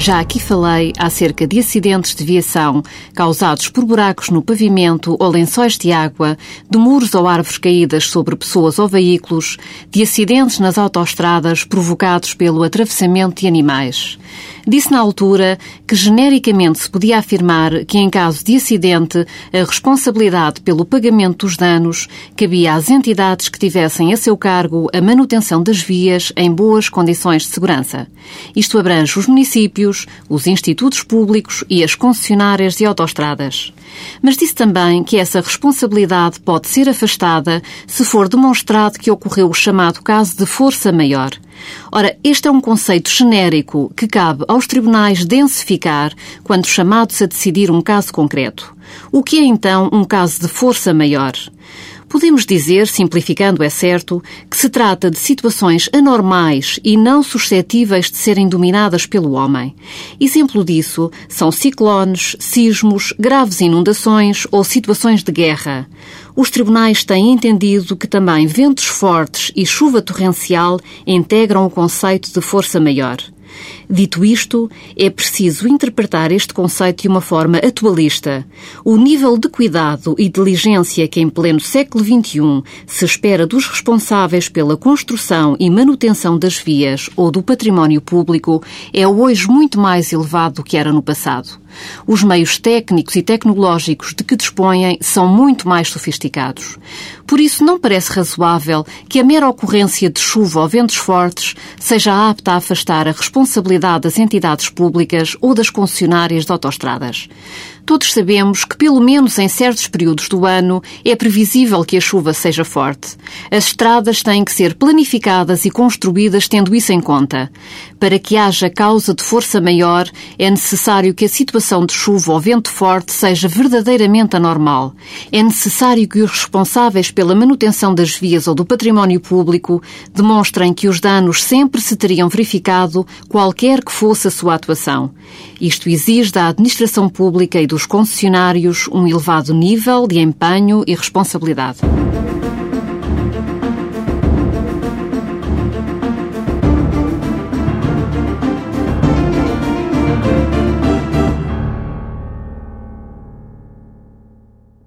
Já aqui falei acerca de acidentes de viação causados por buracos no pavimento ou lençóis de água, de muros ou árvores caídas sobre pessoas ou veículos, de acidentes nas autoestradas provocados pelo atravessamento de animais. Disse na altura que genericamente se podia afirmar que, em caso de acidente, a responsabilidade pelo pagamento dos danos cabia às entidades que tivessem a seu cargo a manutenção das vias em boas condições de segurança. Isto abrange os municípios, os institutos públicos e as concessionárias de autoestradas. Mas disse também que essa responsabilidade pode ser afastada se for demonstrado que ocorreu o chamado caso de força maior. Ora, este é um conceito genérico que cabe aos tribunais densificar quando chamados a decidir um caso concreto. O que é então um caso de força maior? Podemos dizer, simplificando é certo, que se trata de situações anormais e não suscetíveis de serem dominadas pelo homem. Exemplo disso são ciclones, sismos, graves inundações ou situações de guerra. Os tribunais têm entendido que também ventos fortes e chuva torrencial integram o conceito de força maior. Dito isto, é preciso interpretar este conceito de uma forma atualista. O nível de cuidado e diligência que em pleno século XXI se espera dos responsáveis pela construção e manutenção das vias ou do património público é hoje muito mais elevado do que era no passado. Os meios técnicos e tecnológicos de que dispõem são muito mais sofisticados. Por isso, não parece razoável que a mera ocorrência de chuva ou ventos fortes seja apta a afastar a responsabilidade das entidades públicas ou das concessionárias de autoestradas. Todos sabemos que, pelo menos em certos períodos do ano, é previsível que a chuva seja forte. As estradas têm que ser planificadas e construídas tendo isso em conta. Para que haja causa de força maior, é necessário que a situação de chuva ou vento forte seja verdadeiramente anormal. É necessário que os responsáveis pela manutenção das vias ou do património público demonstrem que os danos sempre se teriam verificado, qualquer que fosse a sua atuação. Isto exige da administração pública e dos concessionários um elevado nível de empenho e responsabilidade.